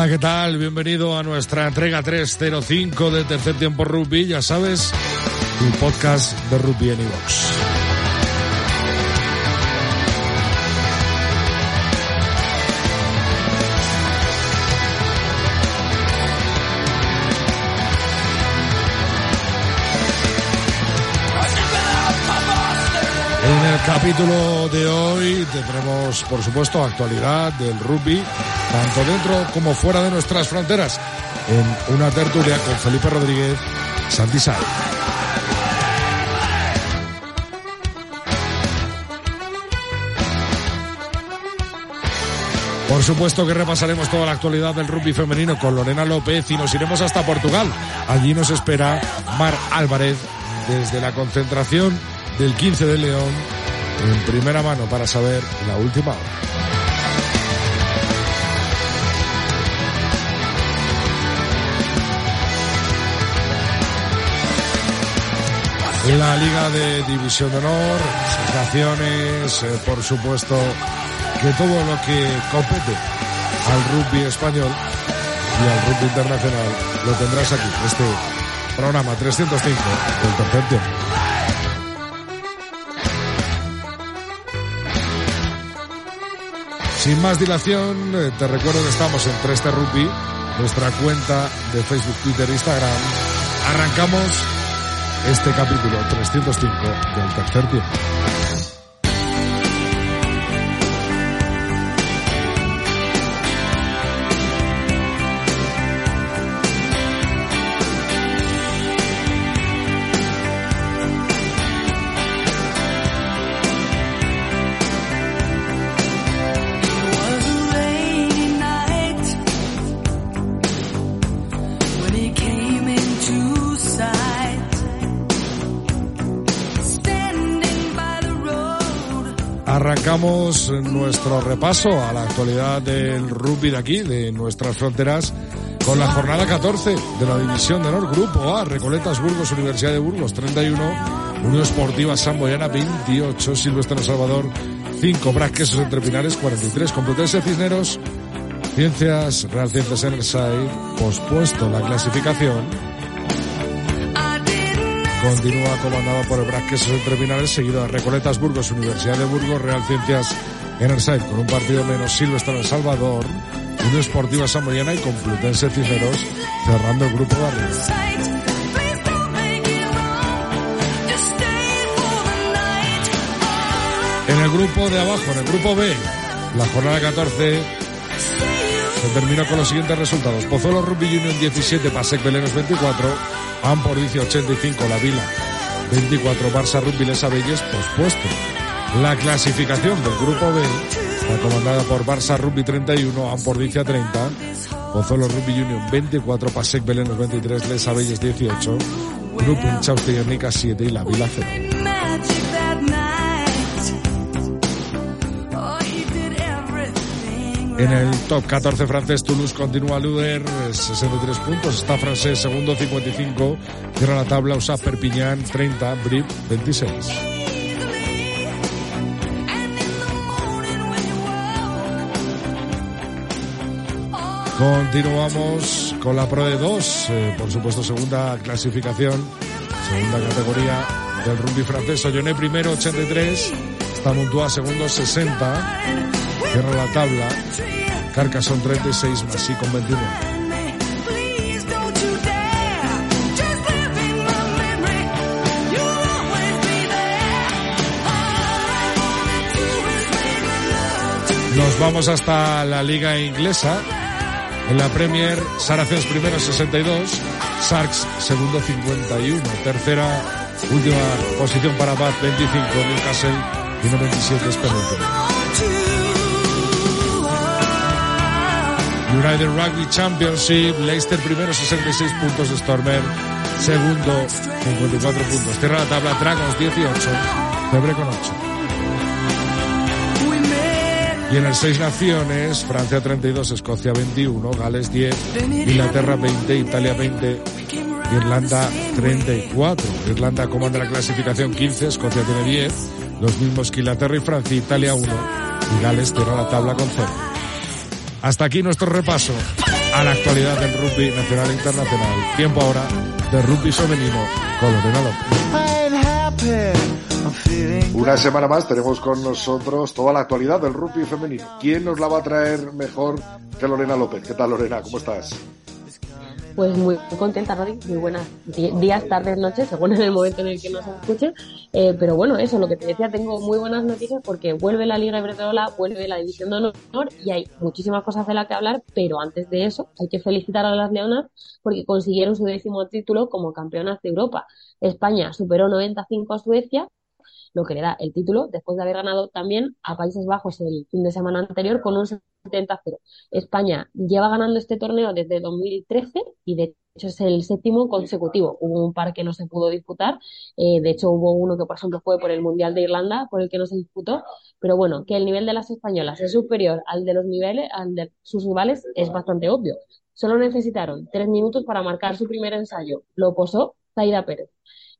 Hola, ¿qué tal? Bienvenido a nuestra entrega 305 de Tercer Tiempo Rugby. Ya sabes, tu podcast de rugby en iVox. En el capítulo de hoy tendremos, por supuesto, actualidad del rugby, tanto dentro como fuera de nuestras fronteras, en una tertulia con Felipe Rodríguez, Santisay. Por supuesto que repasaremos toda la actualidad del rugby femenino con Lorena López y nos iremos hasta Portugal. Allí nos espera Mar Álvarez desde la concentración del 15 de León en primera mano para saber la última hora. La Liga de División de Honor, sensaciones, eh, por supuesto, que todo lo que compete al rugby español y al rugby internacional lo tendrás aquí, este programa 305 del tercer. Sin más dilación, eh, te recuerdo que estamos en 3T Rugby, nuestra cuenta de Facebook, Twitter e Instagram. Arrancamos este capítulo 305 del tercer tiempo. Arrancamos nuestro repaso a la actualidad del rugby de aquí, de nuestras fronteras, con la jornada 14 de la División de Honor Grupo A, Recoletas Burgos, Universidad de Burgos 31, Unión Esportiva Samboyana 28, Silvestre Salvador 5, Brasquesos Entre Pinares 43, Complutense Cisneros, Ciencias, Real Ciencias Enerside, pospuesto la clasificación, Continúa comandado por el Brasquesos Entre Pinares, seguido de Recoletas Burgos, Universidad de Burgos, Real Ciencias Enerside, con un partido menos, Silvestre El Salvador, Unión Esportiva Samoyana y Complutense Cisneros, cerrando el grupo de arriba. En el grupo de abajo, en el grupo B, la jornada 14 se terminó con los siguientes resultados. Pozuelo Rugby Union 17, Pasec Belenos 24, Amporicio 85, La Vila 24, Barça Rugby Les Abelles pospuesto. La clasificación del grupo B está comandada por Barça Rugby 31, Ampordicia 30, Pozuelo Rugby Union 24, Pasec Belenos 23, Les Abelles 18, Grupo Inchausti Guernica 7 y La Vila 0. En el top 14 francés, Toulouse continúa líder, eh, 63 puntos. Está francés segundo, 55. Cierra la tabla, USA Perpignan, 30. Brip, 26. Continuamos con la Pro de 2, eh, por supuesto segunda clasificación, segunda categoría del rugby francés. Olloné primero 83, está Montois segundo 60, cierra la tabla. Carcassonne 36, Masí con 29. Please don't you dare. Just live in my memory. You'll always be there. All I wanna do is make love. Nos vamos hasta la liga inglesa. En la Premier, Saracens primero 62, Sarks segundo 51, tercera, última posición para Bath 25, Newcastle 1.27 es penúltimo. United Rugby Championship, Leicester primero 66 puntos, Stormer segundo 54 puntos. Cierra la tabla Dragons 18, Cebre con 8. Y en el Seis Naciones, Francia 32, Escocia 21, Gales 10, Inglaterra 20, Italia 20, Irlanda 34. Irlanda comanda la clasificación 15, Escocia tiene 10, los mismos que Inglaterra y Francia, Italia 1 y Gales cierra la tabla con 0. Hasta aquí nuestro repaso a la actualidad del rugby nacional e internacional. Tiempo ahora de rugby femenino con Lorena López. Una semana más tenemos con nosotros toda la actualidad del rugby femenino. ¿Quién nos la va a traer mejor que Lorena López? ¿Qué tal Lorena? ¿Cómo estás? Pues muy contenta, Rodri. Muy buenas días, tardes, noches, según en el momento en el que nos escuche. Eh, pero bueno, eso, lo que te decía, tengo muy buenas noticias porque vuelve la Liga Iberdrola, vuelve la División de Honor y hay muchísimas cosas de las que hablar, pero antes de eso hay que felicitar a las Leonas porque consiguieron su décimo título como campeonas de Europa. España superó 95 a Suecia lo que le da el título después de haber ganado también a Países Bajos el fin de semana anterior con un 70-0. España lleva ganando este torneo desde 2013 y de hecho es el séptimo consecutivo. Hubo un par que no se pudo disputar, eh, de hecho hubo uno que por ejemplo fue por el Mundial de Irlanda por el que no se disputó, pero bueno, que el nivel de las españolas es superior al de los niveles, al de sus rivales es bastante obvio. Solo necesitaron tres minutos para marcar su primer ensayo. Lo posó Zaida Pérez.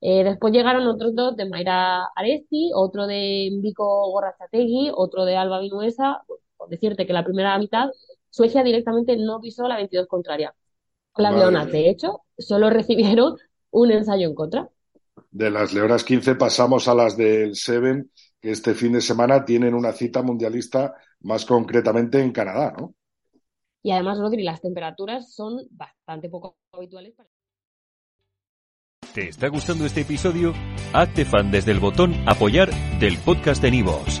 Eh, después llegaron otros dos de Mayra Aresti, otro de Vico Gorrachategui, otro de Alba Vinuesa. Decirte que la primera mitad Suecia directamente no pisó la 22 contraria. Las Leonas, de hecho, solo recibieron un ensayo en contra. De las Leonas 15 pasamos a las del Seven, que este fin de semana tienen una cita mundialista, más concretamente en Canadá, ¿no? Y además, Rodri, las temperaturas son bastante poco habituales. para- ¿Te está gustando este episodio? Hazte fan desde el botón Apoyar del podcast de Nivos.